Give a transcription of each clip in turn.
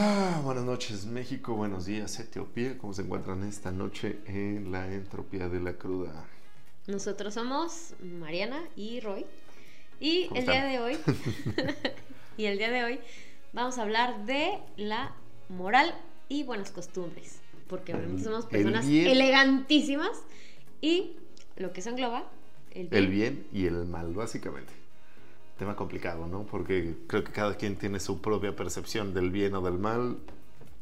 Ah, buenas noches México, buenos días Etiopía, ¿cómo se encuentran esta noche en la entropía de la cruda? Nosotros somos Mariana y Roy y ¿Cómo el día de hoy y el día de hoy vamos a hablar de la moral y buenas costumbres, porque obviamente somos el personas bien. elegantísimas y lo que eso engloba el bien. El bien y el mal, básicamente. Tema complicado, ¿no? Porque creo que cada quien tiene su propia percepción del bien o del mal.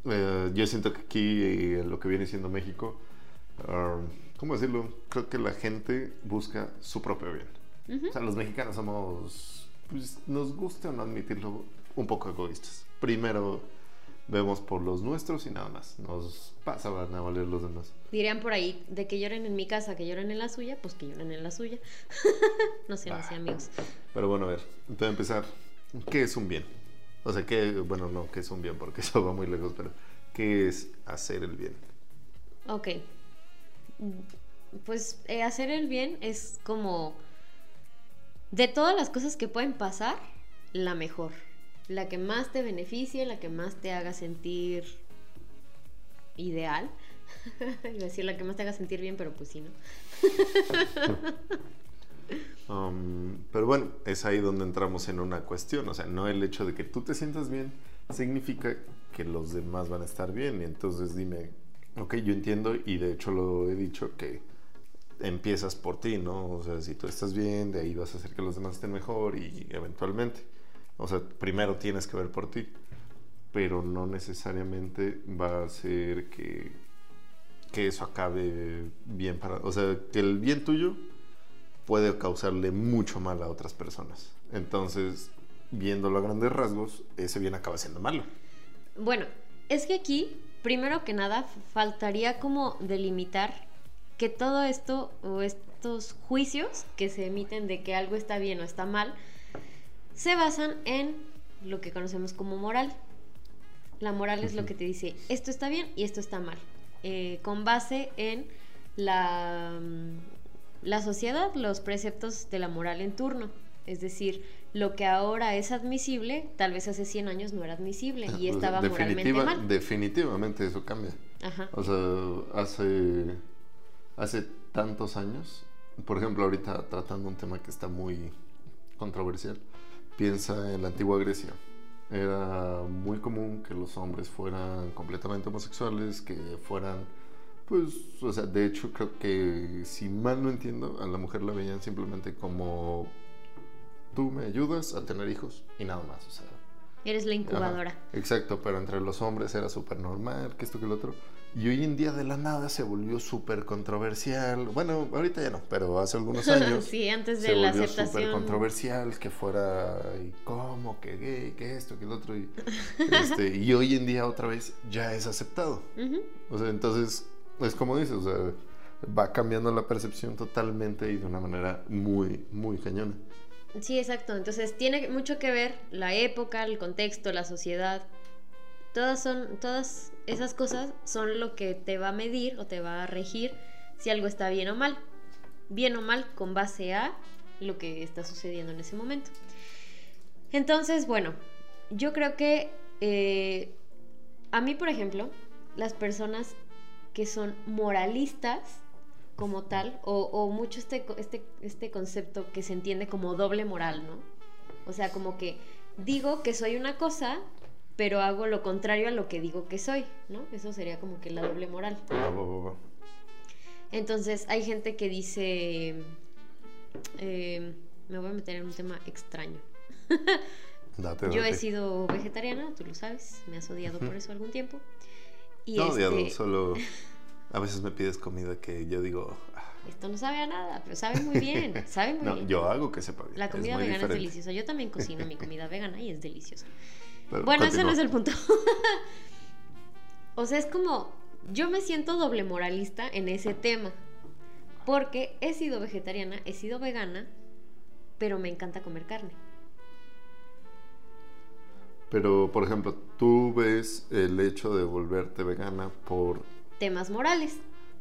Eh, yo siento que aquí, eh, en lo que viene siendo México, ah, ¿cómo decirlo? Creo que la gente busca su propio bien. Ujú. O sea, los mexicanos somos, pues, nos gusta o no admitirlo, un poco egoístas. Primero vemos por los nuestros y nada más. Nos pasa van a valer los demás. Dirían por ahí de que lloren en mi casa, que lloren en la suya, pues que lloren en la suya. no sean así, Ah. amigos. Pero bueno, a ver, para empezar, ¿qué es un bien? O sea, ¿qué, bueno, no, ¿qué es un bien? Porque eso va muy lejos, pero ¿qué es hacer el bien? Ok. Pues eh, hacer el bien es como de todas las cosas que pueden pasar, la mejor. La que más te beneficie, la que más te haga sentir ideal. Decir la que más te haga sentir bien, pero pues sí, ¿no? Um, pero bueno, es ahí donde entramos en una cuestión. O sea, no el hecho de que tú te sientas bien significa que los demás van a estar bien. Entonces dime, ok, yo entiendo y de hecho lo he dicho que empiezas por ti, ¿no? O sea, si tú estás bien, de ahí vas a hacer que los demás estén mejor y eventualmente. O sea, primero tienes que ver por ti, pero no necesariamente va a ser que, que eso acabe bien para... O sea, que el bien tuyo puede causarle mucho mal a otras personas. Entonces, viéndolo a grandes rasgos, ese bien acaba siendo malo. Bueno, es que aquí, primero que nada, faltaría como delimitar que todo esto o estos juicios que se emiten de que algo está bien o está mal, se basan en lo que conocemos como moral. La moral es lo que te dice, esto está bien y esto está mal, eh, con base en la, mm, la sociedad, los preceptos de la moral en turno. Es decir, lo que ahora es admisible, tal vez hace 100 años no era admisible y estaba moralmente mal. Definitivamente eso cambia. Ajá. O sea, hace, hace tantos años, por ejemplo, ahorita tratando un tema que está muy controversial, piensa en la antigua Grecia. Era muy común que los hombres fueran completamente homosexuales, que fueran, pues, o sea, de hecho creo que, si mal no entiendo, a la mujer la veían simplemente como, tú me ayudas a tener hijos y nada más, o sea, Eres la incubadora. Ajá, exacto, pero entre los hombres era súper normal, que esto, que lo otro. Y hoy en día de la nada se volvió súper controversial. Bueno, ahorita ya no, pero hace algunos años sí, antes de se la volvió súper controversial que fuera, ¿y cómo? Que gay, que esto, que lo otro. Y, este, y hoy en día otra vez ya es aceptado. O sea, entonces, es como dices, o sea, va cambiando la percepción totalmente y de una manera muy, muy cañona. Sí, exacto. Entonces tiene mucho que ver la época, el contexto, la sociedad. Todas son, todas esas cosas son lo que te va a medir o te va a regir si algo está bien o mal. Bien o mal con base a lo que está sucediendo en ese momento. Entonces, bueno, yo creo que eh, a mí, por ejemplo, las personas que son moralistas como tal, o, mucho este, este, este concepto que se entiende como doble moral, ¿no? O sea, como que digo que soy una cosa, pero hago lo contrario a lo que digo que soy, ¿no? Eso sería como que la doble moral. Entonces hay gente que dice, eh, me voy a meter en un tema extraño. Date, Yo he date. sido vegetariana, tú lo sabes, me has odiado por eso algún tiempo. Y No, este, odiado, solo a veces me pides comida que yo digo, "Ah, esto no sabe a nada, pero sabe muy bien, sabe muy no, bien. yo hago que sepa bien. La comida vegana diferente. es deliciosa. Yo también cocino mi comida vegana y es deliciosa. Bueno, ese no es el punto. o sea, es como, yo me siento doble moralista en ese tema. Porque he sido vegetariana, he sido vegana, pero me encanta comer carne. Pero, por ejemplo, tú ves el hecho de volverte vegana por... Temas morales.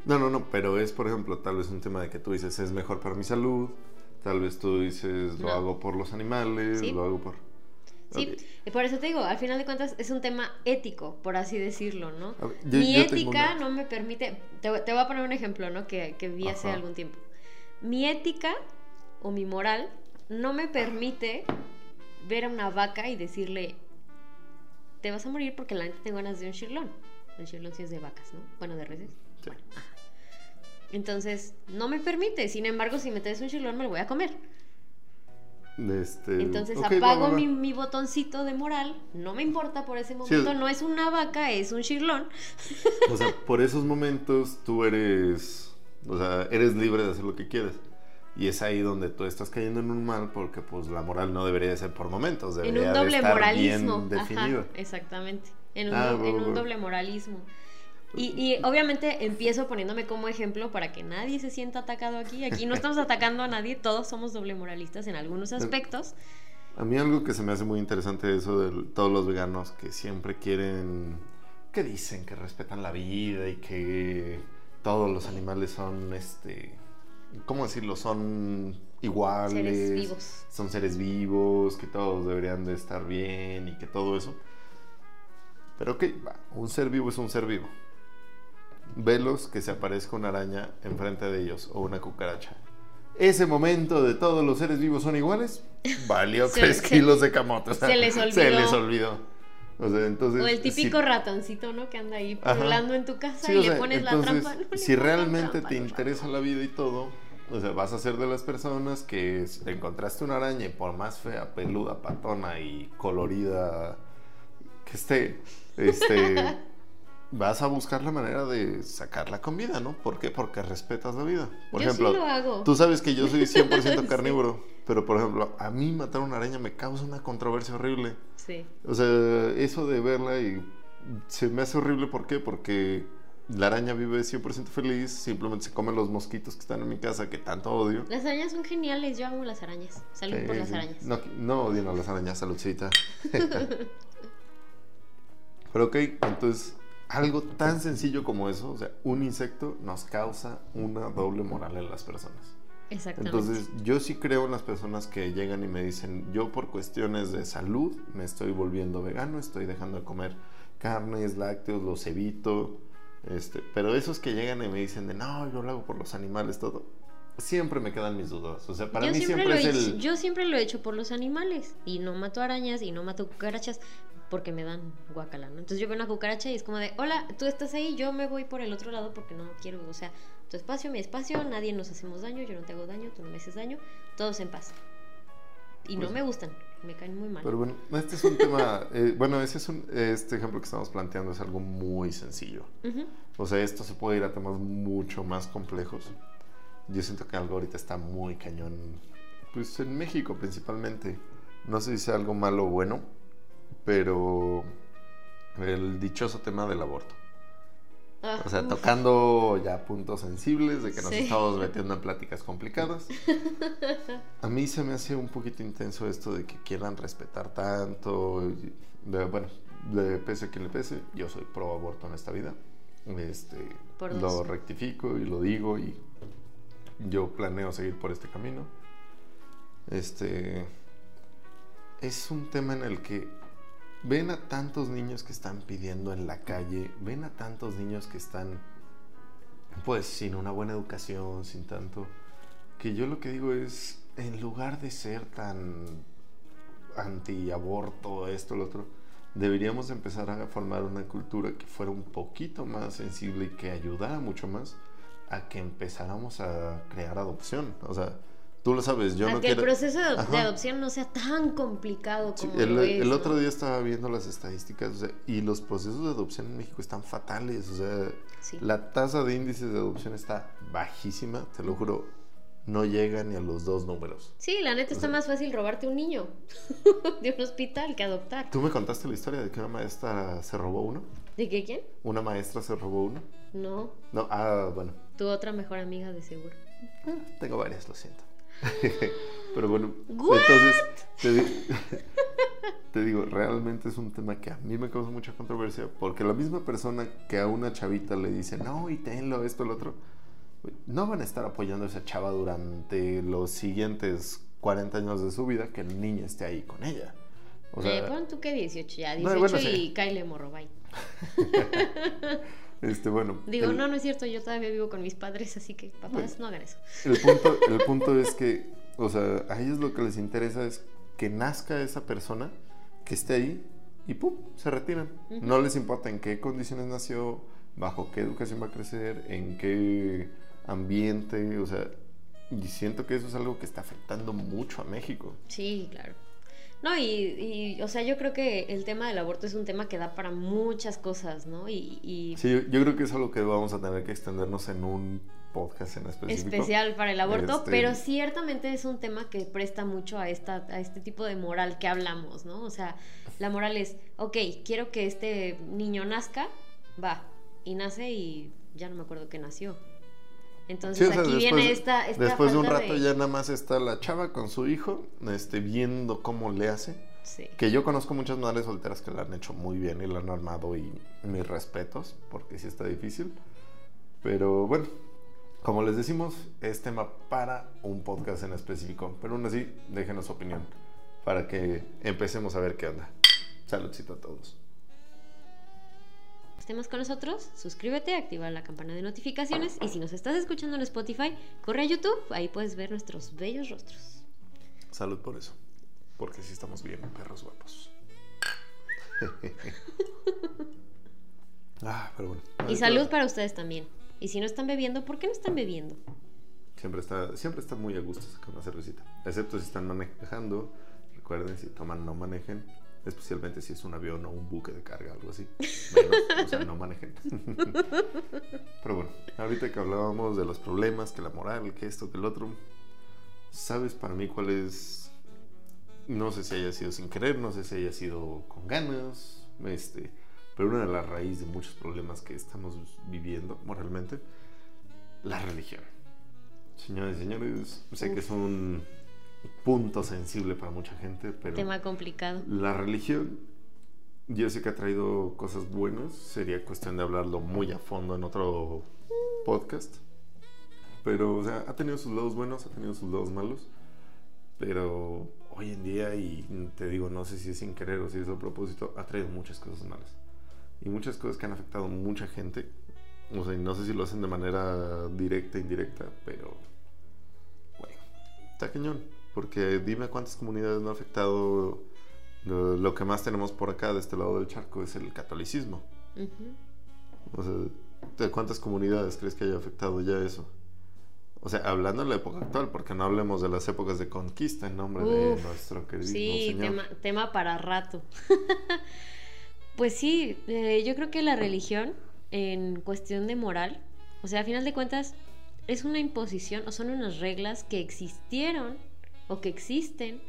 No, no, no, pero es, por ejemplo, tal vez un tema de que tú dices es mejor para mi salud, tal vez tú dices lo No. hago por los animales, Sí. lo hago por... Sí, Ok. y por eso te digo, al final de cuentas es un tema ético, por así decirlo, ¿no? Ver, yo- Mi yo ética no me permite, te, te voy a poner un ejemplo, ¿no? Que, que vi hace Ajá. algún tiempo. Mi ética o mi moral no me permite ver a una vaca y decirle, te vas a morir porque la neta tengo ganas de un shirlón. El shirlón sí es de vacas, ¿no? Bueno, de reses. Sí. Entonces, no me permite. Sin embargo, si me traes un shirlón, me lo voy a comer. Este, Entonces apago. Mi, mi botoncito de moral, no me importa por ese momento, no es una vaca, es un shirlón. O sea, por esos momentos tú eres, o sea, eres libre de hacer lo que quieres. Y es ahí donde tú estás cayendo en un mal porque pues la moral no debería de ser por momentos, En debería un de doble estar moralismo. bien definida. Ajá, exactamente. En un, Ah, do- en un doble moralismo. Y, y obviamente empiezo poniéndome como ejemplo para que nadie se sienta atacado aquí. Aquí no estamos atacando a nadie, todos somos doble moralistas en algunos aspectos. A mí algo que se me hace muy interesante eso de todos los veganos que siempre quieren, que dicen que respetan la vida y que todos los animales son, este, ¿cómo decirlo? Son iguales. Seres vivos. Son seres vivos, que todos deberían de estar bien y que todo eso. Pero ok, un ser vivo es un ser vivo. Velos que se aparezca una araña enfrente de ellos o una cucaracha. Ese momento de todos los seres vivos son iguales, valió Se- 3 se- kilos de camote. o sea, se les Se olvidó. les olvidó. O sea, entonces. O el típico si- ratoncito, ¿no? Que anda ahí Ajá. pululando en tu casa sí, y o le sea, pones la entonces, trampa. No le si realmente trampa, te interesa la vida y todo, o sea, vas a ser de las personas que te encontraste una araña y por más fea, peluda, patona y colorida que esté, este, vas a buscar la manera de sacarla con vida, ¿no? ¿Por qué? Porque respetas la vida. Por Yo ejemplo, sí lo hago. tú sabes que yo soy 100% Sí. carnívoro, pero por ejemplo, a mí matar una araña me causa una controversia horrible. Sí. O sea, eso de verla y se me hace horrible, ¿por qué? Porque la araña vive 100% feliz, simplemente se come los mosquitos que están en mi casa, que tanto odio. Las arañas son geniales, yo amo las arañas. Salud por las arañas. No, no a las arañas, saludcita. Pero ok, entonces, algo tan sencillo como eso, o sea, un insecto nos causa una doble moral en las personas. Exactamente. Entonces, yo sí creo en las personas que llegan y me dicen, yo por cuestiones de salud me estoy volviendo vegano, estoy dejando de comer carnes, lácteos, los evito. Este, pero esos que llegan y me dicen de, no, yo lo hago por los animales, todo, siempre me quedan mis dudas. O sea, para yo mí siempre, siempre, es he, el... yo siempre lo he hecho por los animales y no mato arañas y no mato cucarachas porque me dan guacala, ¿no? Entonces yo veo una cucaracha y es como de, hola, tú estás ahí, yo me voy por el otro lado porque no quiero, o sea, tu espacio, mi espacio, nadie nos hacemos daño, yo no te hago daño, tú no me haces daño, todos en paz. Y no Pues- me gustan, me caen muy mal. Pero bueno, este es un tema, eh, bueno, ese es un, este ejemplo que estamos planteando es algo muy sencillo. Ujú. O sea, esto se puede ir a temas mucho más complejos. Yo siento que algo ahorita está muy cañón, pues en México principalmente. No sé si sea algo malo o bueno, pero el dichoso tema del aborto. Ah, O sea, uf. tocando ya puntos sensibles de que nos Sí. estamos metiendo en pláticas complicadas. A mí se me hace un poquito intenso esto de que quieran respetar tanto. de- bueno, le pese a quien le pese, yo soy pro aborto en esta vida. Este, Por lo rectifico y lo digo y yo planeo seguir por este camino. Este es un tema en el que ven a tantos niños que están pidiendo en la calle, ven a tantos niños que están pues sin una buena educación, sin tanto que yo lo que digo es en lugar de ser tan anti-aborto, esto, lo otro, deberíamos empezar a formar una cultura que fuera un poquito más sensible y que ayudara mucho más a que empezáramos a crear adopción. O sea, tú lo sabes, yo a no que quiero... el proceso de, Ajá. adopción no sea tan complicado Sí, como el, lo es, el ¿no? otro día estaba viendo las estadísticas o sea, y los procesos de adopción en México están fatales. O sea, Sí. la tasa de índices de adopción está bajísima, te lo juro, no llega ni a los dos números. Sí, la neta O está sea- más fácil robarte un niño de un hospital que adoptar. ¿Tú me contaste la historia de que una maestra se robó uno? ¿De qué quién? ¿Una maestra se robó uno? No, No, ah, bueno, tu otra mejor amiga de seguro. Ah, tengo varias, lo siento. Pero bueno, ¿What? entonces te, di- te digo, realmente es un tema que a mí me causa mucha controversia porque la misma persona que a una chavita le dice, no, y tenlo, esto, lo otro, no van a estar apoyando a esa chava durante los siguientes 40 años de su vida que el niño esté ahí con ella. O eh, sea, pon tú que 18 ya, No, 18 bueno, y sí. Kyle morro, bye. este, bueno. Digo, el- no, no es cierto, yo todavía vivo con mis padres, así que papás, Bueno. no hagan eso. El punto, el punto es que, o sea, a ellos lo que les interesa es que nazca esa persona, que esté ahí y ¡pum! se retiran. No les importa en qué condiciones nació, bajo qué educación va a crecer, en qué ambiente, o sea, y siento que eso es algo que está afectando mucho a México. Sí, claro. No, y, y, o sea, yo creo que el tema del aborto es un tema que da para muchas cosas, ¿no? Y, y Sí, yo, yo creo que es algo que vamos a tener que extendernos en un podcast en específico. especial para el aborto, Este- pero ciertamente es un tema que presta mucho a, esta, a este tipo de moral que hablamos, ¿no? O sea, la moral es, ok, quiero que este niño nazca, va, y nace y ya no me acuerdo que nació. Entonces Sí, o sea, aquí viene esta, esta después de un rato ya nada más está la chava con su hijo, este, viendo cómo le hace. Sí. Que yo conozco muchas madres solteras que la han hecho muy bien y la han armado y mis respetos, porque sí está difícil. Pero bueno, como les decimos, es tema para un podcast en específico. Pero aún así, déjenos su opinión para que empecemos a ver qué onda. Saludcito a todos. Estemos con nosotros, suscríbete, activa la campana de notificaciones y si nos estás escuchando en Spotify, corre a YouTube, ahí puedes ver nuestros bellos rostros. Salud por eso, porque sí estamos bien, perros guapos. ah, pero bueno. Y salud para ustedes también. Y si no están bebiendo, ¿por qué no están bebiendo? Siempre está, siempre está muy a gusto sacar una cervecita. Excepto si están manejando. Recuerden, si toman, no manejen. Especialmente si es un avión o un buque de carga, algo así. Menos, o sea, no manejen. Pero bueno, ahorita que hablábamos de los problemas, que la moral, que esto, que el otro. ¿Sabes para mí cuál es? No sé si haya sido sin querer, no sé si haya sido con ganas. Este, pero una de las raíces de muchos problemas que estamos viviendo moralmente, la religión. Señores y señores, sé que es un punto sensible para mucha gente, pero Tema complicado. la religión, yo sé que ha traído cosas buenas, sería cuestión de hablarlo muy a fondo en otro podcast, pero o sea, ha tenido sus lados buenos, ha tenido sus lados malos, pero hoy en día, y te digo, no sé si es sin querer o si es a propósito, ha traído muchas cosas malas y muchas cosas que han afectado a mucha gente. O sea, no sé si lo hacen de manera directa, indirecta, pero bueno, está cañón. Porque dime cuántas comunidades no ha afectado. Lo, lo que más tenemos por acá, de este lado del charco, es el catolicismo. O sea, ¿de cuántas comunidades crees que haya afectado ya eso? O sea, hablando en la época actual, porque no hablemos de las épocas de conquista en nombre de nuestro querido Sí, Señor. tema, tema para rato. pues sí, eh, yo creo que la religión, en cuestión de moral, o sea, a final de cuentas, es una imposición o son unas reglas que existieron o que existen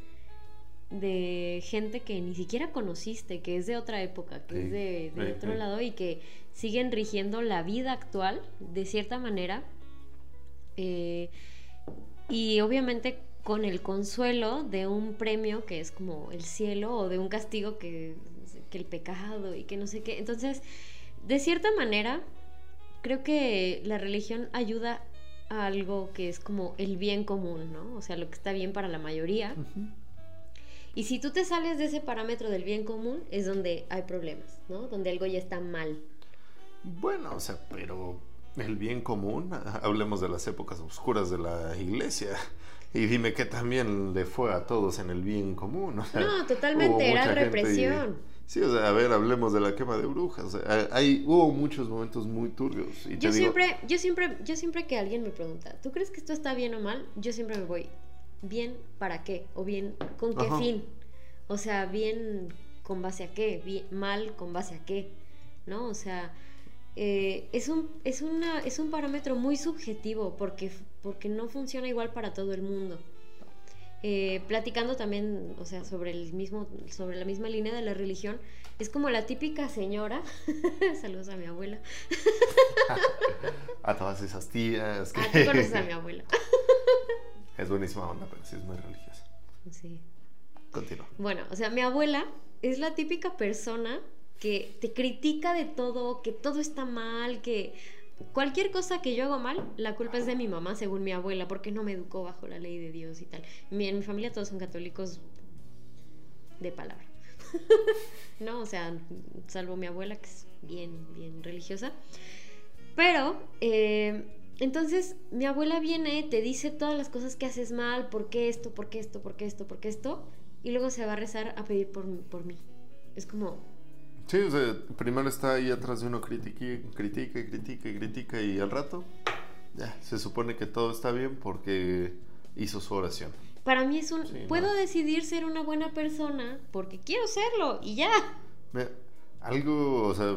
de gente que ni siquiera conociste, que es de otra época, que Sí, es de, de sí, otro sí. lado y que siguen rigiendo la vida actual de cierta manera. Eh, y obviamente con el consuelo de un premio que es como el cielo o de un castigo que, que el pecado y que no sé qué. Entonces, de cierta manera, creo que la religión ayuda a algo que es como el bien común, ¿no? O sea, lo que está bien para la mayoría. Y si tú te sales de ese parámetro del bien común, es donde hay problemas, ¿no? Donde algo ya está mal. Bueno, o sea, pero el bien común, hablemos de las épocas oscuras de la iglesia. Y dime que también le fue a todos en el bien común. o sea, No, totalmente, era represión. Sí, o sea, a ver, hablemos de la quema de brujas. hay, hubo muchos momentos muy turbios. Y te Yo digo, siempre, yo siempre, yo siempre que alguien me pregunta, ¿tú crees que esto está bien o mal? Yo siempre me voy, ¿bien para qué? ¿O bien con qué Ajá. fin? O sea, ¿bien con base a qué? Bien, ¿Mal con base a qué? ¿No? O sea, eh, es, un, es, una, es un parámetro muy subjetivo porque, porque no funciona igual para todo el mundo. Eh, platicando también, o sea, sobre el mismo, sobre la misma línea de la religión, es como la típica señora, saludos a mi abuela, A todas esas tías. Que... Ah, tú conoces a mi abuela. es buenísima onda, pero sí es muy religiosa. Sí. Continúa. Bueno, o sea, mi abuela es la típica persona que te critica de todo, que todo está mal, que cualquier cosa que yo hago mal, la culpa es de mi mamá, según mi abuela, porque no me educó bajo la ley de Dios y tal. Mi- en mi familia todos son católicos de palabra. no, o sea, salvo mi abuela que es bien, bien religiosa. Pero, eh, entonces, mi abuela viene, te dice todas las cosas que haces mal, por qué esto, por qué esto, por qué esto, por qué esto, y luego se va a rezar a pedir por, por mí. Es como... Sí, o sea, primero está ahí atrás de uno, critica, critica, critica, critica, y al rato, ya, se supone que todo está bien porque hizo su oración. Para mí es un... puedo decidir ser una buena persona porque quiero serlo y ya. algo, o sea,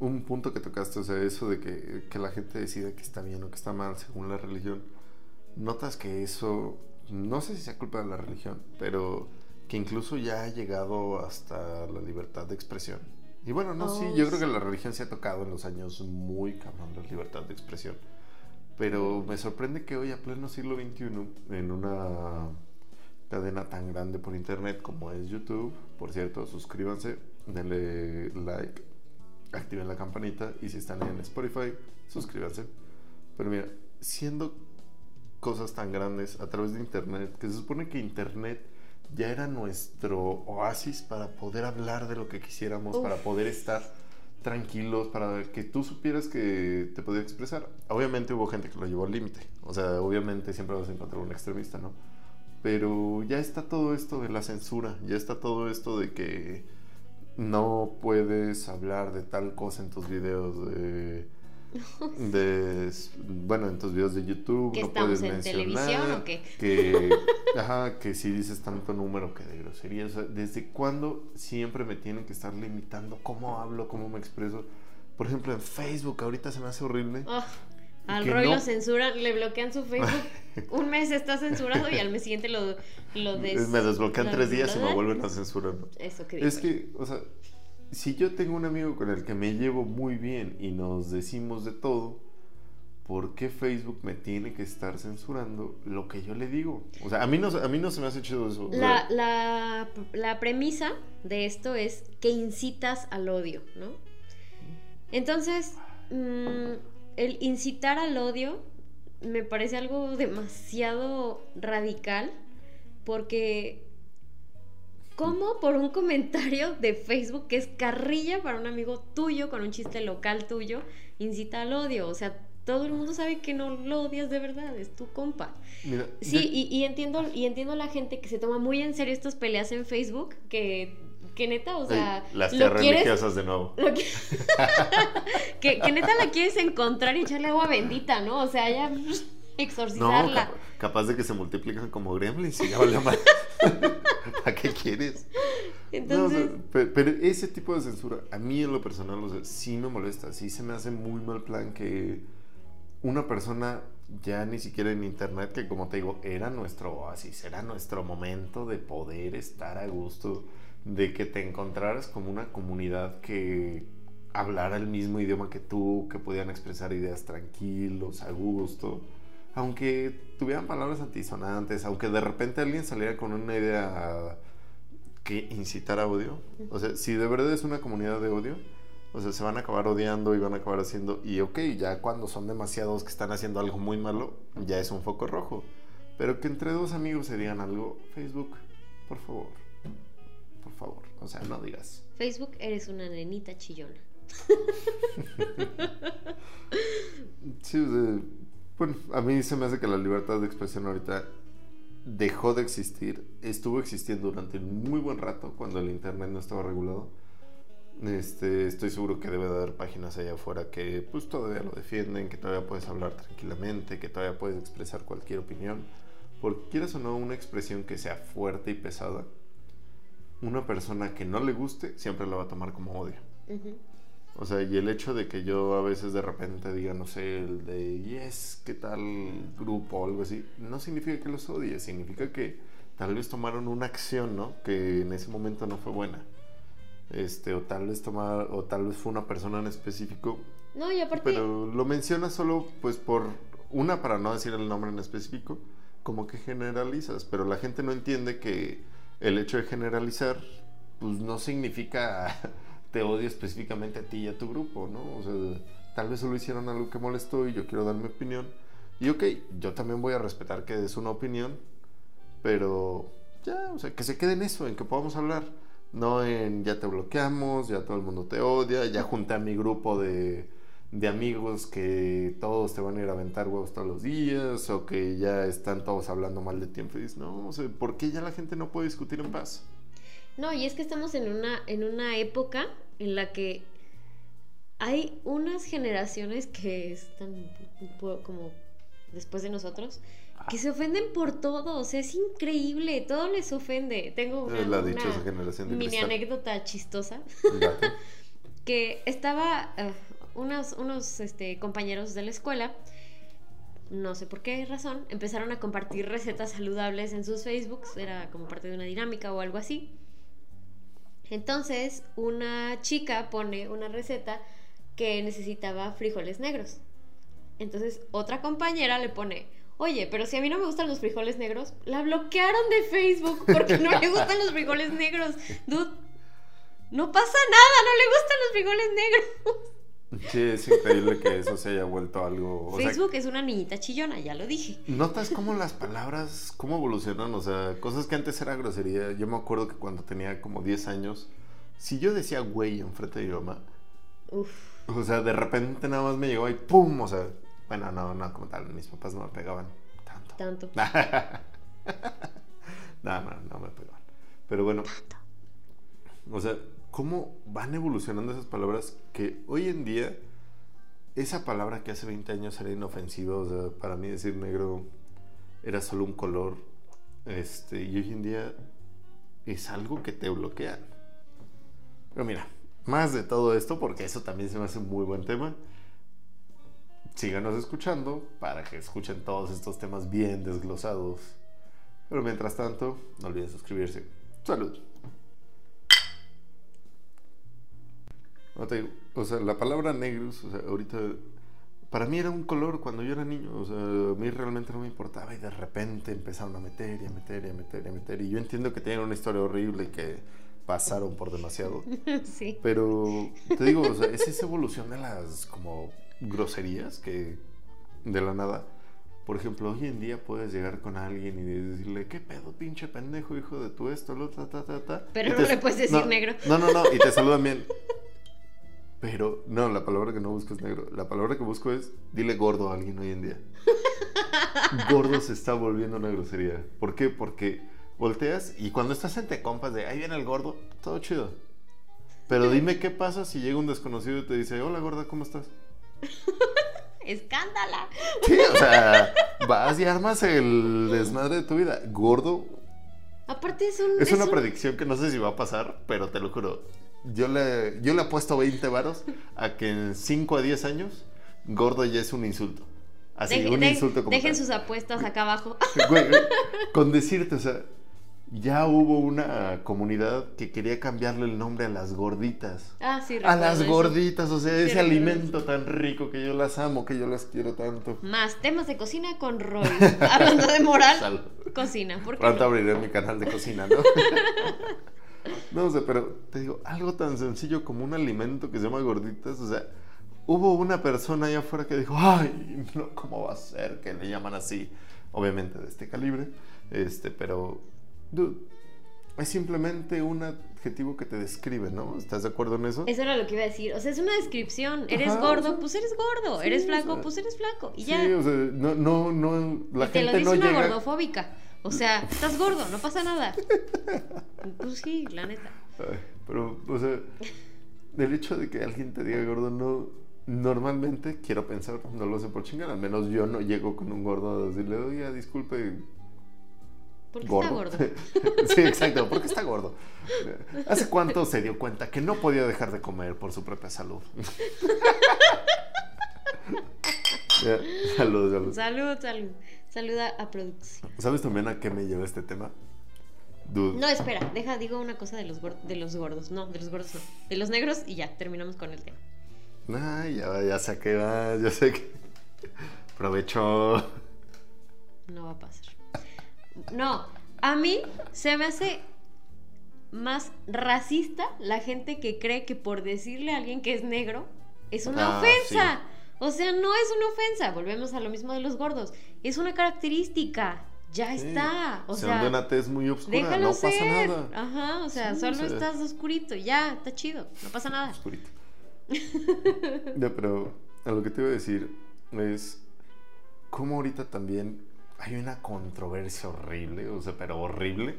un punto que tocaste, o sea, eso de que, que, la gente decida que está bien o que está mal según la religión, notas que eso, no sé si sea culpa de la religión, pero que incluso ya ha llegado hasta la libertad de expresión. Y bueno, no, sí, yo creo que la religión se ha tocado en los años muy cabrón la libertad de expresión. Pero me sorprende que hoy, a pleno siglo XXI, en una cadena tan grande por internet como es YouTube, por cierto, suscríbanse, denle like activen la campanita y si están en Spotify, suscríbanse. Pero mira, siendo cosas tan grandes a través de Internet, que se supone que Internet ya era nuestro oasis para poder hablar de lo que quisiéramos, para poder estar tranquilos, para que tú supieras que te podía expresar. Obviamente hubo gente que lo llevó al límite, o sea, obviamente siempre vas a encontrar un extremista, ¿no? Pero ya está todo esto de la censura, ya está todo esto de que no puedes hablar de tal cosa en tus videos de, bueno en tus videos de YouTube ¿Que no estamos en televisión o qué? que ajá que si dices tanto número que de grosería desde cuándo siempre me tienen que estar limitando cómo hablo cómo me expreso por ejemplo en Facebook ahorita se me hace horrible ah. Al Roy lo censuran, le bloquean su Facebook. un mes está censurado y al mes siguiente lo, lo Me desbloquean tres días y me vuelven a censurar. Eso que Es que, o sea, si yo tengo un amigo con el que me llevo muy bien y nos decimos de todo, ¿por qué Facebook me tiene que estar censurando lo que yo le digo? O sea, a mí no, a mí no se me hace chido eso. La, la, la premisa de esto es que incitas al odio, ¿no? Entonces, mmm, el incitar al odio me parece algo demasiado radical porque ¿cómo por un comentario de Facebook que es carrilla para un amigo tuyo con un chiste local tuyo incita al odio? O sea, todo el mundo sabe que no lo odias de verdad, es tu compa. sí, y, y, entiendo y entiendo la gente que se toma muy en serio estas peleas en Facebook, que que neta, o sea. las tierras religiosas de nuevo. Que, que, neta la quieres encontrar y echarle agua bendita, ¿no? O sea, ya exorcizarla. No, capaz de que se multiplican como gremlins y ya vale mal. ¿Para qué quieres? Entonces... pero, ese tipo de censura, a mí en lo personal, o sea, sí me molesta. Sí se me hace muy mal plan que una persona ya ni siquiera en internet, que como te digo, era nuestro oasis, era nuestro momento de poder estar a gusto de que te encontraras como una comunidad que hablara el mismo idioma que tú, que podían expresar ideas tranquilos, a gusto, aunque tuvieran palabras antisonantes, aunque de repente alguien saliera con una idea que incitara odio, o sea, si de verdad es una comunidad de odio, o sea, se van a acabar odiando y van a acabar haciendo, y ok, ya cuando son demasiados que están haciendo algo muy malo, ya es un foco rojo, pero que entre dos amigos se digan algo, Facebook, por favor por favor. O sea, no digas. Facebook, eres una nenita chillona. sí, bueno, a mí se me hace que la libertad de expresión ahorita dejó de existir. Estuvo existiendo durante un muy buen rato cuando el internet no estaba regulado. Este, estoy seguro que debe de haber páginas allá afuera que pues todavía lo defienden, que todavía puedes hablar tranquilamente, que todavía puedes expresar cualquier opinión. Porque quieras o no, una expresión que sea fuerte y pesada, una persona que no le guste siempre lo va a tomar como odio. O sea, y el hecho de que yo a veces de repente diga, no sé, el de yes, ¿qué tal grupo o algo así? No significa que los odie, significa que tal vez tomaron una acción, ¿no? Que en ese momento no fue buena. Este, o tal vez tomar, o tal vez fue una persona en específico. No, y aparte. Pero lo menciona solo, pues, por una, para no decir el nombre en específico, como que generalizas, pero la gente no entiende que el hecho de generalizar, pues no significa te odio específicamente a ti y a tu grupo, ¿no? O sea, tal vez solo hicieron algo que molestó y yo quiero dar mi opinión. Y ok, yo también voy a respetar que es una opinión, pero ya, o sea, que se quede en eso, en que podamos hablar. no en ya te bloqueamos, ya todo el mundo te odia, ya junté a mi grupo de, de amigos que todos te van a ir a aventar huevos todos los días o que ya están todos hablando mal de ti en. No, o sea, ¿por qué ya la gente no puede discutir en paz? No, y es que estamos en una, en una época en la que hay unas generaciones que están como después de nosotros que se ofenden por todo, o sea, es increíble, todo les ofende. Tengo una, mini anécdota chistosa que estaba eh, unos, unos este, compañeros de la escuela, no sé por qué razón, empezaron a compartir recetas saludables en sus Facebooks, era como parte de una dinámica o algo así. Entonces, una chica pone una receta que necesitaba frijoles negros. Entonces, otra compañera le pone, oye, pero si a mí no me gustan los frijoles negros, la bloquearon de Facebook porque no le gustan los frijoles negros. Dude, no pasa nada, no le gustan los frijoles negros. Sí, es increíble que eso se haya vuelto algo. Facebook es una niñita chillona, ya lo dije. ¿Notas cómo las palabras, cómo evolucionan? O sea, cosas que antes era grosería. Yo me acuerdo que cuando tenía como 10 años, si yo decía güey enfrente de mi mamá, Uf. o sea, de repente nada más me llegó y ¡pum! O sea, bueno, no, no, como tal, mis papás no me pegaban tanto. Tanto. no, no, no me pegaban. Pero bueno. O sea, ¿cómo van evolucionando esas palabras que hoy en día, esa palabra que hace 20 años era inofensiva, o sea, para mí decir negro era solo un color, este, y hoy en día es algo que te bloquean. Pero mira, más de todo esto, porque eso también se me hace un muy buen tema síganos escuchando para que escuchen todos estos temas bien desglosados. Pero mientras tanto, no olviden suscribirse. Salud. O sea, la palabra negros, o sea, ahorita, para mí era un color cuando yo era niño, o sea, a mí realmente no me importaba y de repente empezaron a meter y a meter y a meter y a meter. Y yo entiendo que tienen una historia horrible y que pasaron por demasiado. Sí. Pero te digo, o sea, es esa evolución de las como groserías que de la nada. Por ejemplo, hoy en día puedes llegar con alguien y decirle, ¿qué pedo, pinche pendejo, hijo de tu esto, lo, ta, ta, ta, ta? Pero no le puedes decir negro. No, no, no, y te saludan bien. Pero no, la palabra que no busco es negro. La palabra que busco es, dile gordo a alguien hoy en día. gordo se está volviendo una grosería. ¿Por qué? Porque volteas y cuando estás entre compas de, ahí viene el gordo, todo chido. Pero dime qué pasa si llega un desconocido y te dice, hola gorda, ¿cómo estás? Escándala. Sí, o sea, vas y armas el desmadre de tu vida. Gordo. Aparte es un. Es, una predicción que no sé si va a pasar, pero te lo juro. Yo le, yo le apuesto 20 varos a que en 5 a 10 años, gordo ya es un insulto. Así, un insulto como. Dejen sus apuestas acá abajo. con decirte, o sea, ya hubo una comunidad que quería cambiarle el nombre a las gorditas. Ah, sí, A las gorditas, o sea, ese alimento tan rico que yo las amo, que yo las quiero tanto. Más temas de cocina con Roy. Hablando de moral, cocina. ¿por Pronto abriré mi canal de cocina, ¿no? no sé, pero te digo, algo tan sencillo como un alimento que se llama gorditas, o sea, hubo una persona allá afuera que dijo, ay, no, ¿cómo va a ser que le llaman así? Obviamente de este calibre, este, pero Dude, es simplemente un adjetivo que te describe, ¿no? ¿Estás de acuerdo en eso? Eso era lo que iba a decir. O sea, es una descripción. Eres gordo, pues eres gordo. eres flaco, pues eres flaco. Y ya. Sí, o sea, no, no, no. La y te lo dice una gordofóbica. O sea, estás gordo, no pasa nada. pues sí, la neta. pero, o sea, el hecho de que alguien te diga gordo no. Normalmente, quiero pensar, no lo sé por chingar, al menos yo no llego con un gordo a decirle, oye, disculpe, ¿Por qué está gordo? sí, exacto. ¿Por qué está gordo? ¿Hace cuánto se dio cuenta que no podía dejar de comer por su propia salud? salud, salud. Salud, salud. Saluda a producción. ¿Sabes también a qué me lleva este tema? No, espera, deja, digo una cosa de los, de los gordos. No, de los gordos no. De los negros y ya, terminamos con el tema. Ay, ya, ya sé que va, ya sé que. Aprovecho. No va a pasar. No, a mí se me hace más racista la gente que cree que por decirle a alguien que es negro es una ah, ofensa. O sea, no es una ofensa. Volvemos a lo mismo de los gordos. Es una característica. Ya Sí. está. O Se sea, anda una tez muy oscura, déjalo no ser. pasa nada. Ajá, o sea, Sí, solo estás oscurito. Ya, está chido. No pasa nada. Oscurito. ya, pero a lo que te iba a decir es cómo ahorita también hay una controversia horrible, o sea, pero horrible,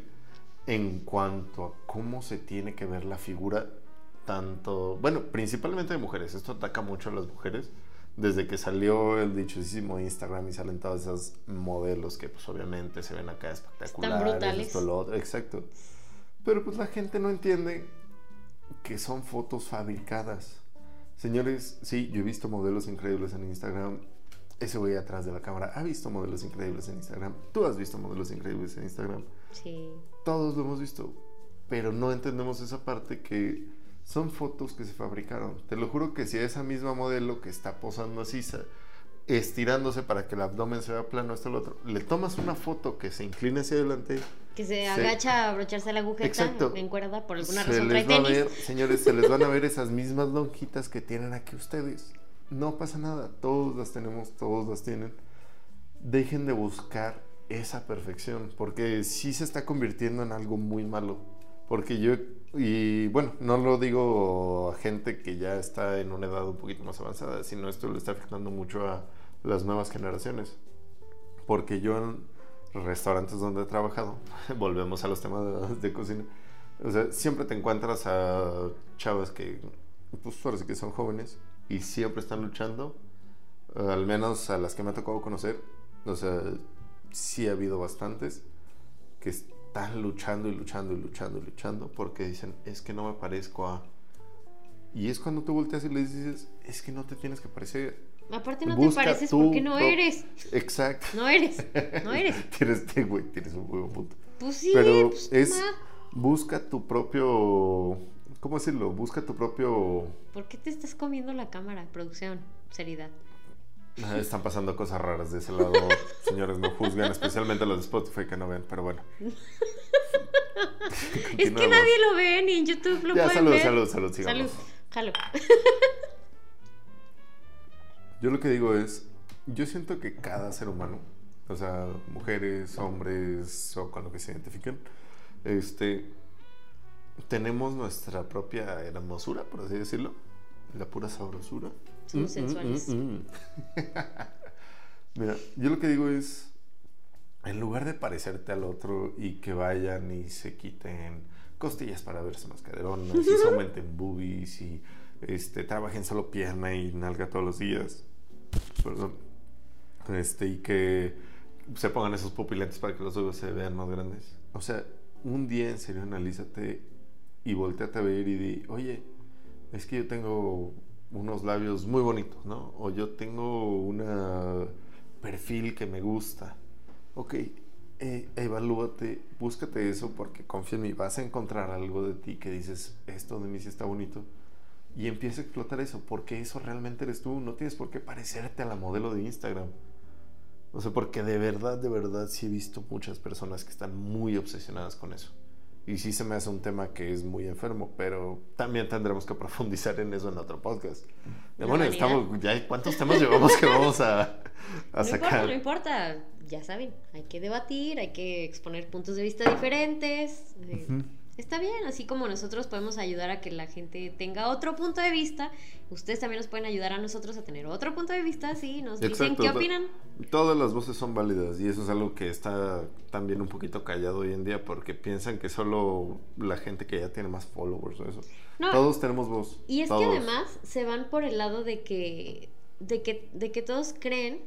en cuanto a cómo se tiene que ver la figura tanto, bueno, principalmente de mujeres. Esto ataca mucho a las mujeres. Desde que salió el dichosísimo Instagram y salen todas esas modelos que pues obviamente se ven acá espectaculares. brutales. Esto, lo otro, exacto. Pero pues la gente no entiende que son fotos fabricadas. Señores, sí, yo he visto modelos increíbles en Instagram. Ese güey atrás de la cámara ha visto modelos increíbles en Instagram. Tú has visto modelos increíbles en Instagram. Sí. Todos lo hemos visto. Pero no entendemos esa parte que son fotos que se fabricaron. Te lo juro que si a esa misma modelo que está posando así, estirándose para que el abdomen se vea plano, esto lo otro, le tomas una foto que se inclina hacia adelante, Que se agacha a abrocharse la agujeta Exacto. en cuerda por alguna se razón trae les va a tenis. ver, señores, se les van a ver esas mismas lonjitas que tienen aquí ustedes. No pasa nada, todos las tenemos, todos las tienen. Dejen de buscar esa perfección, porque sí se está convirtiendo en algo muy malo. Porque yo, y bueno, no lo digo a gente que ya está en una edad un poquito más avanzada, sino esto le está afectando mucho a las nuevas generaciones. Porque yo en restaurantes donde he trabajado, volvemos a los temas de, de cocina, o sea, siempre te encuentras a chavas que, pues parece que son jóvenes y siempre están luchando, al menos a las que me ha tocado conocer, o sea, sí ha habido bastantes que están luchando y luchando y luchando y luchando porque dicen, es que no me parezco a... Y es cuando tú volteas y les dices, es que no te tienes que parecer. Aparte no Busca te pareces tú porque no eres. Exacto. No eres. No eres. tienes, güey, tienes un huevo punto. Pues sí, Pero pues, es, busca tu propio, ¿cómo decirlo? Busca tu propio... ¿Por qué te estás comiendo la cámara? Producción, seriedad. Están pasando cosas raras de ese lado, señores, no juzgan, especialmente los de Spotify que no ven, pero bueno. Es que nadie lo ve ni en YouTube lo Ya, pueden salud, ver. salud, salud, sigamos. Salud. Jalo. Yo lo que digo es, yo siento que cada ser humano, o sea, mujeres, hombres o con lo que se identifiquen, este, tenemos nuestra propia hermosura, por así decirlo, la pura sabrosura. Somos sensuales. mm. Mira, yo lo que digo es, en lugar de parecerte al otro y que vayan y se quiten costillas para verse más caderonas, y se aumenten boobies y este, trabajen solo pierna y nalga todos los días, perdón, este, y que se pongan esos pupilentes para que los ojos se vean más grandes. O sea, un día en serio analízate y volteate a ver y di, oye, es que yo tengo unos labios muy bonitos, ¿no? O yo tengo una perfil que me gusta. Ok, eh, evalúate, búscate eso porque confía en mí, vas a encontrar algo de ti que dices, esto de mí sí está bonito. Y empieza a explotar eso, porque eso realmente eres tú, no tienes por qué parecerte a la modelo de Instagram. O sea, porque de verdad, de verdad sí he visto muchas personas que están muy obsesionadas con eso. Y sí se me hace un tema que es muy enfermo, pero también tendremos que profundizar en eso en otro podcast. Bueno, estamos, ya, ¿cuántos temas llevamos que vamos a, a No sacar? importa, no importa. Ya saben, hay que debatir, hay que exponer puntos de vista diferentes. Eh, Ujú. Está bien, así como nosotros podemos ayudar a que la gente tenga otro punto de vista, ustedes también nos pueden ayudar a nosotros a tener otro punto de vista, sí, nos dicen qué opinan. Todas las voces son válidas y eso es algo que está también un poquito callado hoy en día porque piensan que solo la gente que ya tiene más followers o eso. No, Todos tenemos voz. y es todos. que además se van por el lado de que, de que, de que todos creen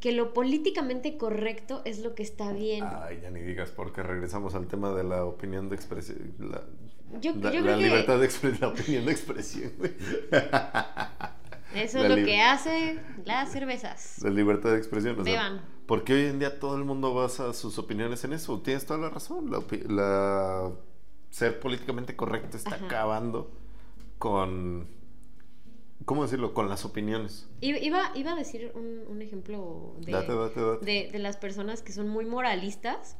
que lo políticamente correcto es lo que está bien. Ay, ya ni digas porque regresamos al tema de la opinión de expresión. La, yo la- yo la creo que libertad de expresión, la opinión de expresión, eso la es lo que hace las cervezas. La libertad de expresión. O sea, porque hoy en día todo el mundo basa sus opiniones en eso. Tienes toda la razón. La, la- ser políticamente correcto está Ajá. acabando con. ¿Cómo decirlo? Con las opiniones. Iba, iba, a decir un, un ejemplo de, Date, date, date. de, de las personas que son muy moralistas.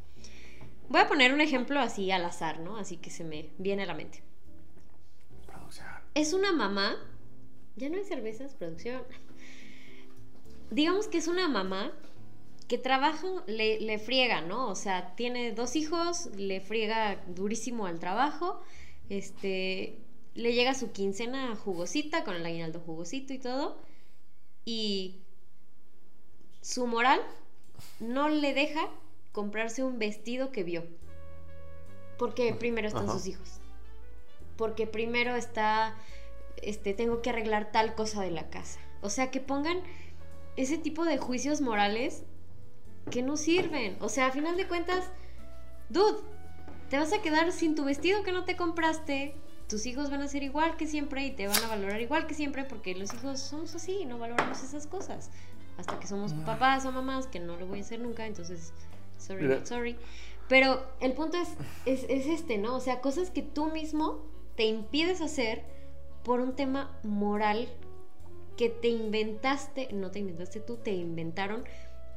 Voy a poner un ejemplo así al azar, ¿no? Así que se me viene a la mente. Producción. Es una mamá. Ya no hay cervezas, producción. Digamos que es una mamá que trabaja, le, le friega, ¿no? O sea, tiene dos hijos, le friega durísimo al trabajo, este, le llega su quincena jugosita, con el aguinaldo jugosito y todo, y su moral no le deja comprarse un vestido que vio. Porque primero están Ajá. sus hijos. Porque primero está, este, tengo que arreglar tal cosa de la casa. O sea, que pongan ese tipo de juicios morales que no sirven. O sea, a final de cuentas, dude, te vas a quedar sin tu vestido que no te compraste. Tus hijos van a ser igual que siempre y te van a valorar igual que siempre porque los hijos somos así, no valoramos esas cosas. Hasta que somos papás o mamás, que no lo voy a hacer nunca, entonces, sorry, not sorry. Pero el punto es, es, es este, ¿no? O sea, cosas que tú mismo te impides hacer por un tema moral que te inventaste, no te inventaste tú, te inventaron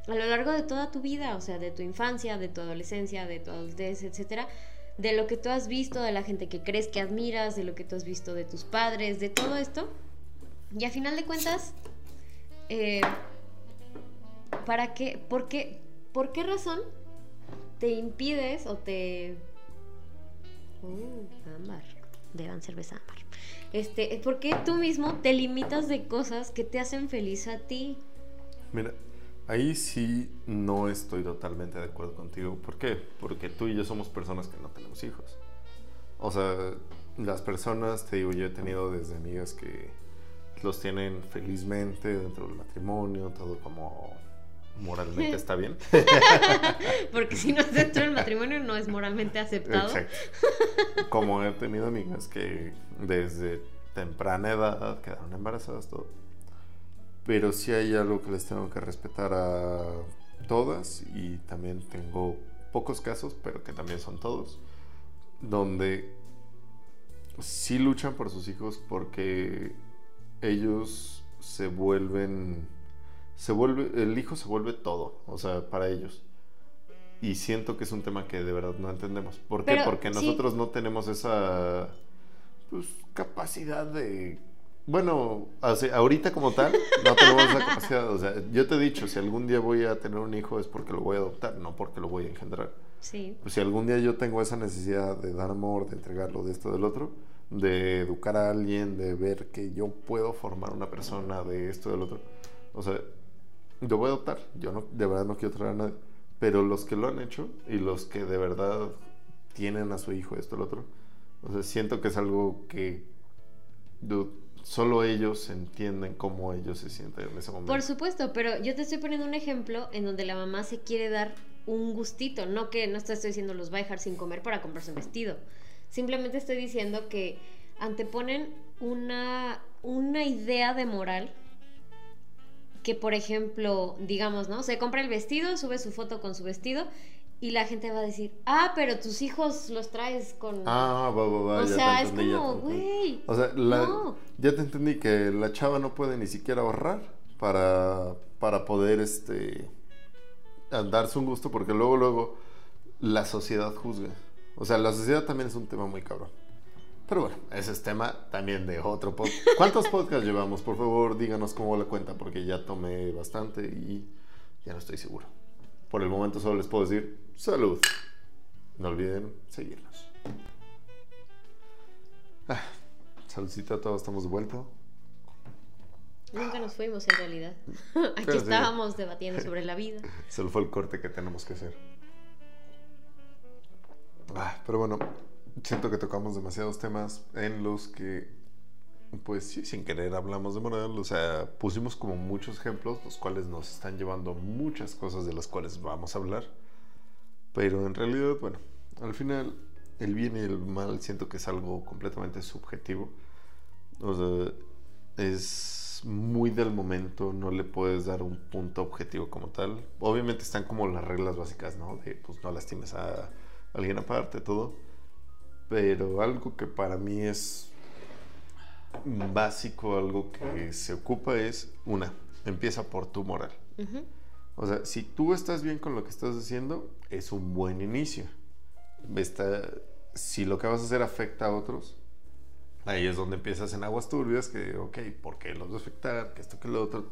a lo largo de toda tu vida, o sea, de tu infancia, de tu adolescencia, de tu adultez, etcétera, de lo que tú has visto, de la gente que crees que admiras, de lo que tú has visto de tus padres, de todo esto. Y a final de cuentas, eh, ¿para qué? ¿Por qué? ¿Por qué razón te impides o te... Uh, ámbar. Beban cerveza ámbar. Este, ¿por qué tú mismo te limitas de cosas que te hacen feliz a ti? Mira, ahí sí no estoy totalmente de acuerdo contigo. ¿Por qué? Porque tú y yo somos personas que no tenemos hijos. O sea, las personas, te digo, yo he tenido desde amigas que los tienen felizmente dentro del matrimonio, todo como moralmente está bien. Porque si no es dentro del matrimonio no es moralmente aceptado. Exacto. Como he tenido amigas que desde temprana edad quedaron embarazadas, todo. Pero sí hay algo que les tengo que respetar a todas y también tengo pocos casos, pero que también son todos, donde sí luchan por sus hijos porque ellos se vuelven, se vuelve, el hijo se vuelve todo, o sea, para ellos. Y siento que es un tema que de verdad no entendemos. ¿Por qué? Pero, Porque sí. nosotros no tenemos esa pues, capacidad de... Bueno, así, ahorita como tal, no tenemos esa capacidad. O sea, yo te he dicho, si algún día voy a tener un hijo es porque lo voy a adoptar, no porque lo voy a engendrar. Sí. Pues si algún día yo tengo esa necesidad de dar amor, de entregarlo, de esto, del otro, de educar a alguien, de ver que yo puedo formar una persona de esto, del otro, o sea, yo voy a adoptar. Yo no, de verdad no quiero traer a nadie. Pero los que lo han hecho y los que de verdad tienen a su hijo, esto, el otro, o sea, siento que es algo que dude, solo ellos entienden cómo ellos se sienten en ese momento. Por supuesto, pero yo te estoy poniendo un ejemplo en donde la mamá se quiere dar un gustito, no que no te estoy diciendo los va a dejar sin comer para comprarse un vestido. Simplemente estoy diciendo que anteponen una, una idea de moral que, por ejemplo, digamos, ¿no? Se compra el vestido, sube su foto con su vestido y la gente va a decir, ah, pero tus hijos los traes con... Ah, va, va, va. o ya te sea, es entendí, ya como, te güey. O sea, la- No. ya te entendí que la chava no puede ni siquiera ahorrar para, para poder este darse un gusto porque luego luego la sociedad juzga. O sea, la sociedad también es un tema muy cabrón. Pero bueno, ese es tema también de otro podcast. ¿Cuántos podcasts llevamos? Por favor, díganos cómo la cuenta porque ya tomé bastante y ya no estoy seguro. Por el momento solo les puedo decir salud. No olviden seguirnos. Ah, saludcita a todos, estamos de vuelta. Nunca nos fuimos en realidad. Aquí Pero sí. estábamos debatiendo sobre la vida. Solo fue el corte que tenemos que hacer. Ah, pero bueno, siento que tocamos demasiados temas en los que, pues sí, sin querer hablamos de moral. O sea, pusimos como muchos ejemplos, los cuales nos están llevando muchas cosas de las cuales vamos a hablar. Pero en realidad, bueno, al final, el bien y el mal siento que es algo completamente subjetivo. O sea, es muy del momento, no le puedes dar un punto objetivo como tal. Obviamente están como las reglas básicas, ¿no? De pues no lastimes a alguien aparte, todo. Pero algo que para mí es básico, algo que se ocupa es, una, empieza por tu moral. O sea, si tú estás bien con lo que estás haciendo, es un buen inicio. Está, si lo que vas a hacer afecta a otros, ahí es donde empiezas en aguas turbias, que, ok, ¿por qué los va a afectar? Que esto, que lo otro.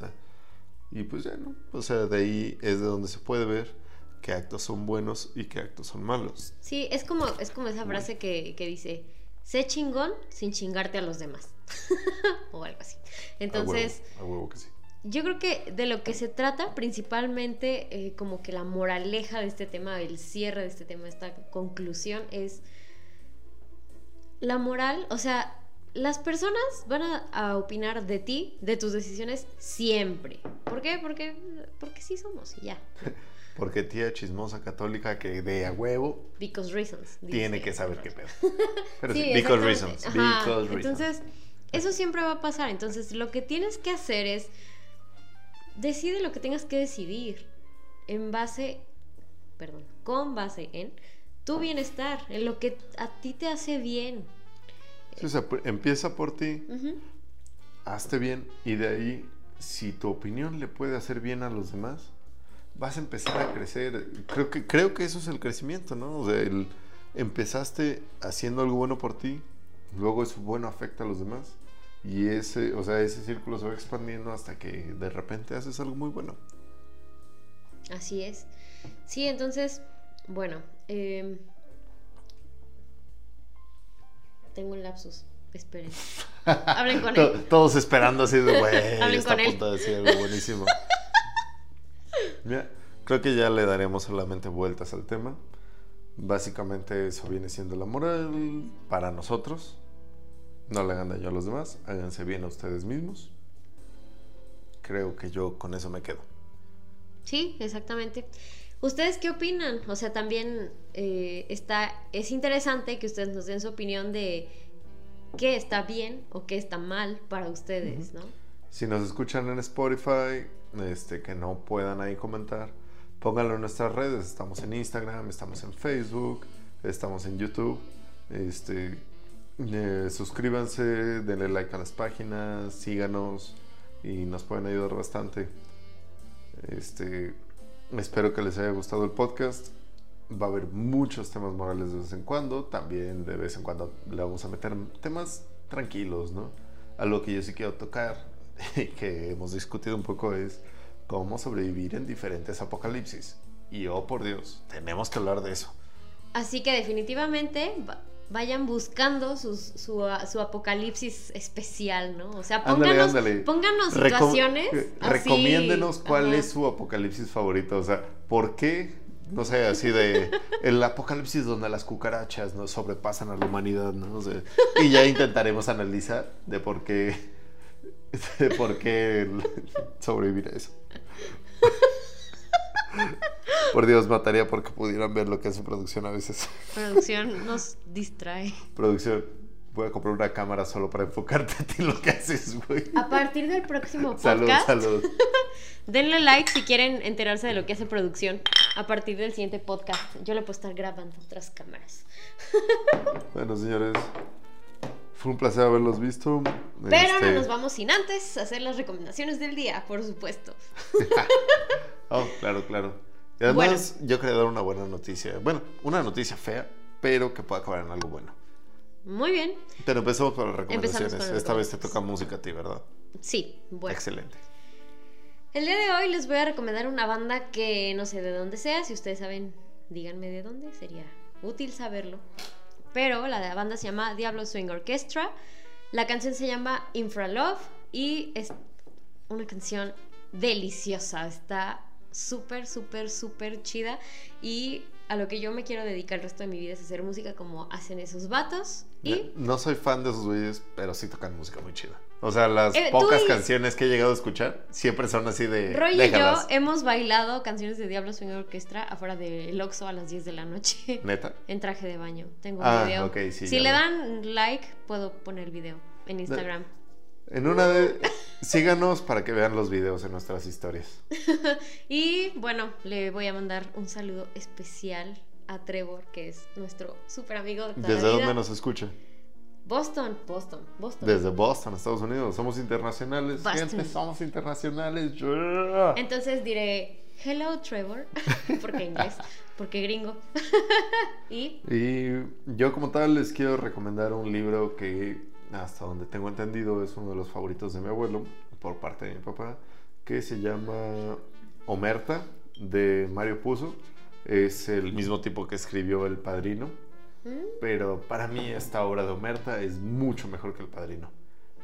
Y pues ya, ¿no? O sea, de ahí es de donde se puede ver qué actos son buenos y qué actos son malos. Sí, es como, es como esa frase que, que dice, sé chingón sin chingarte a los demás. o algo así. Entonces, A huevo, a huevo que sí. yo creo que de lo que se trata principalmente, eh, como que la moraleja de este tema, el cierre de este tema, esta conclusión es la moral, o sea, las personas van a, a opinar de ti, de tus decisiones, siempre. ¿Por qué? Porque, porque sí somos y ya. Porque tía chismosa católica que de a huevo Because reasons. tiene que saber qué pedo. Pero sí, Sí, because reasons. Because reasons. Entonces, eso siempre va a pasar. Entonces, lo que tienes que hacer es decide lo que tengas que decidir en base, perdón, con base en tu bienestar, en lo que a ti te hace bien. Sí, o sea, empieza por ti, hazte bien y de ahí, si tu opinión le puede hacer bien a los demás, vas a empezar a crecer. Creo que, creo que eso es el crecimiento, ¿no? O sea, el- empezaste haciendo algo bueno por ti, luego eso bueno afecta a los demás y ese, o sea, ese círculo se va expandiendo hasta que de repente haces algo muy bueno. Así es. Sí, entonces, bueno, em, tengo un lapsus. Esperen. Hablen con él. Todos esperando así de, güey, Hablen está a punto de decir algo buenísimo. Mira, creo que ya le daremos solamente vueltas al tema. Básicamente eso viene siendo la moral para nosotros. No le hagan daño a los demás, háganse bien a ustedes mismos. Creo que yo con eso me quedo. Sí, exactamente. ¿Ustedes qué opinan? O sea, también eh, está, es interesante que ustedes nos den su opinión de qué está bien o qué está mal para ustedes, ¿no? Si nos escuchan en Spotify, este, que no puedan ahí comentar, pónganlo en nuestras redes. Estamos en Instagram, estamos en Facebook, estamos en YouTube. Este, eh, suscríbanse, denle like a las páginas, síganos y nos pueden ayudar bastante. Este, espero que les haya gustado el podcast. Va a haber muchos temas morales de vez en cuando. También de vez en cuando le vamos a meter temas tranquilos, ¿no? Algo que yo sí quiero tocar y que hemos discutido un poco es cómo sobrevivir en diferentes apocalipsis. Y oh por Dios, tenemos que hablar de eso. Así que definitivamente va- vayan buscando sus- su, su apocalipsis especial, ¿no? O sea, pónganos, ándale. pónganos Recom- situaciones. eh, así, Recomiéndenos cuál ajá. es su apocalipsis favorito. O sea, ¿por qué? No sé, así de el apocalipsis donde las cucarachas no sobrepasan a la humanidad, ¿no? O sea, y ya intentaremos analizar de por qué de por qué sobrevivir a eso. Por Dios, mataría porque pudieran ver lo que hace producción a veces. Producción nos distrae. Producción, voy a comprar una cámara solo para enfocarte a ti lo que haces, güey. A partir del próximo Salud, podcast, salud. denle like si quieren enterarse de lo que hace producción. A partir del siguiente podcast, yo le puedo estar grabando otras cámaras. Bueno, señores, fue un placer haberlos visto. Pero no Este, nos vamos sin antes hacer las recomendaciones del día, por supuesto. Oh, claro, claro. Y además, yo quería dar una buena noticia. Bueno, una noticia fea, pero que pueda acabar en algo bueno. Muy bien. Pero empezamos con las recomendaciones. con las Esta vez te toca música a ti, ¿verdad? Sí, bueno. Excelente. El día de hoy les voy a recomendar una banda que no sé de dónde sea. Si ustedes saben, díganme de dónde. Sería útil saberlo. Pero la banda se llama Diablo Swing Orchestra. La canción se llama Infra Love y es una canción deliciosa. Está súper, súper, súper chida. Y a lo que yo me quiero dedicar el resto de mi vida es hacer música como hacen esos vatos. Y No soy fan de esos güeyes, pero sí tocan música muy chida. O sea, las Eh, pocas y- canciones que he llegado a escuchar siempre son así de. Roy y déjalas. yo hemos bailado canciones de Diablo Swing Orchestra afuera del Oxxo a las 10 de la noche. Neta. En traje de baño. Tengo un Ah, video. ok, sí, si le dan like, puedo poner el video en Instagram. En una de. Síganos para que vean los videos en nuestras historias. Y bueno, le voy a mandar un saludo especial a Trevor, que es nuestro súper amigo de toda ¿Desde la vida. dónde nos escucha? Boston, Boston, Boston. Desde Boston, Estados Unidos. Somos internacionales. Boston. Gente, somos internacionales. Yeah. Entonces diré, hello Trevor, porque inglés, porque gringo. y Y yo como tal les quiero recomendar un libro que hasta donde tengo entendido es uno de los favoritos de mi abuelo por parte de mi papá, que se llama Omerta de Mario Puzo. Es el mismo tipo que escribió El Padrino. ¿Mm? Pero para mí esta obra de Omerta es mucho mejor que El Padrino.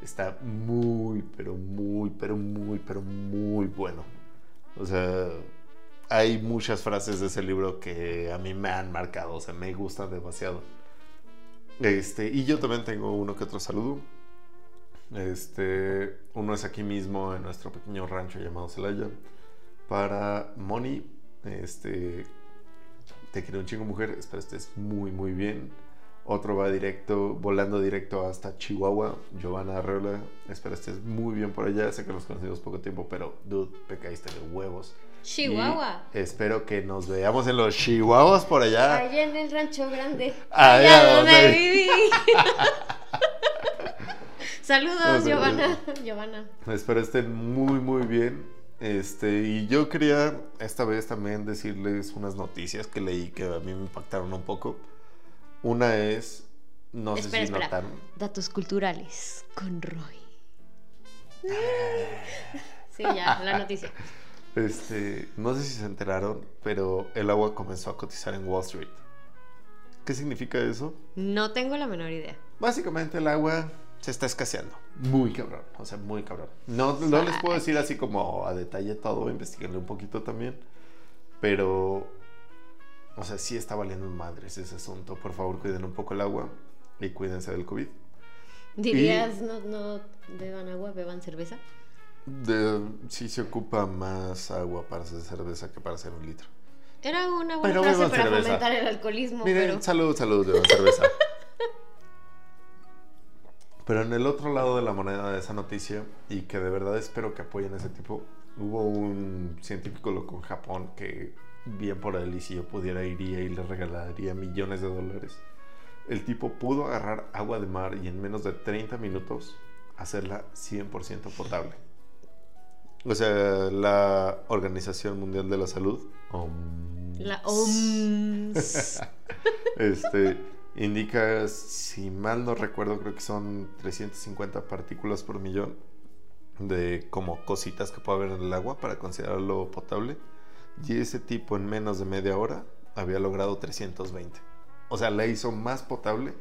Está muy, pero muy, pero muy, pero muy bueno. O sea, hay muchas frases de ese libro que a mí me han marcado, o sea, me gustan demasiado. Este, y yo también tengo uno que otro saludo. Este, uno es aquí mismo en nuestro pequeño rancho llamado Celaya. Para Moni, este, te quiero un chingo mujer, espero estés muy muy bien. Otro va directo, volando directo hasta Chihuahua, Giovanna Arreola, espero estés muy bien por allá. Sé que los conocimos poco tiempo, pero dude, te caíste de huevos. Chihuahua. Y espero que nos veamos en los Chihuahuas por allá. Allá en el rancho grande. Allá Allá donde donde vi- viví. Saludos. Giovanna. Giovanna. Espero estén muy, muy bien. Este, y yo quería esta vez también decirles unas noticias que leí que a mí me impactaron un poco. Una es, no espera, sé si notaron. Datos culturales con Roy. Sí, ya, la noticia. Este, no sé si se enteraron, pero el agua comenzó a cotizar en Wall Street. ¿Qué significa eso? No tengo la menor idea. Básicamente el agua se está escaseando. Muy cabrón, o sea, muy cabrón. No, no les puedo decir así como a detalle todo, investigarle un poquito también. Pero, o sea, sí está valiendo madres ese asunto. Por favor, cuiden un poco el agua y cuídense del COVID. ¿Dirías no, no beban agua, beban cerveza? De, sí se ocupa más agua para hacer cerveza que para hacer un litro. Era una buena Pero frase para cerveza. fomentar el alcoholismo, Miren, pero... salud, salud, beban cerveza. Pero en el otro lado de la moneda de esa noticia, y que de verdad espero que apoyen a ese tipo, hubo un científico loco en Japón que, bien por él, y si yo pudiera, iría y le regalaría millones de dólares. El tipo pudo agarrar agua de mar y en menos de 30 minutos hacerla 100% potable. O sea, la Organización Mundial de la Salud, OMS, La OMS. este, indica, si mal no recuerdo, creo que son 350 partículas por millón de como cositas que puede haber en el agua para considerarlo potable. Y ese tipo en menos de media hora había logrado 320. O sea, la hizo más potable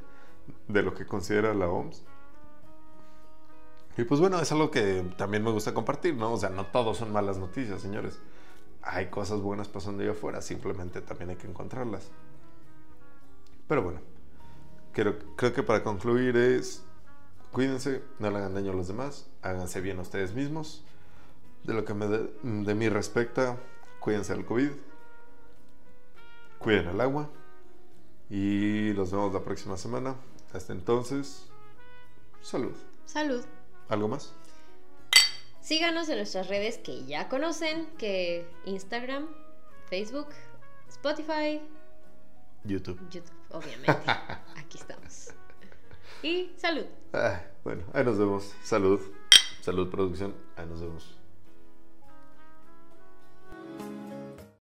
de lo que considera la OMS. Y pues bueno, es algo que también me gusta compartir, ¿no? O sea, no todos son malas noticias, señores. Hay cosas buenas pasando allá afuera, simplemente también hay que encontrarlas. Pero bueno, creo, creo que para concluir es, cuídense, no le hagan daño a los demás, háganse bien a ustedes mismos. De lo que me de, de mí respecta, cuídense del COVID, cuiden el agua y los vemos la próxima semana. Hasta entonces, salud. Salud. ¿Algo más? Síganos en nuestras redes que ya conocen, que Instagram, Facebook, Spotify, YouTube. YouTube, obviamente. Aquí estamos. Y salud. Ah, bueno, ahí nos vemos. Salud. Salud, producción. Ahí nos vemos.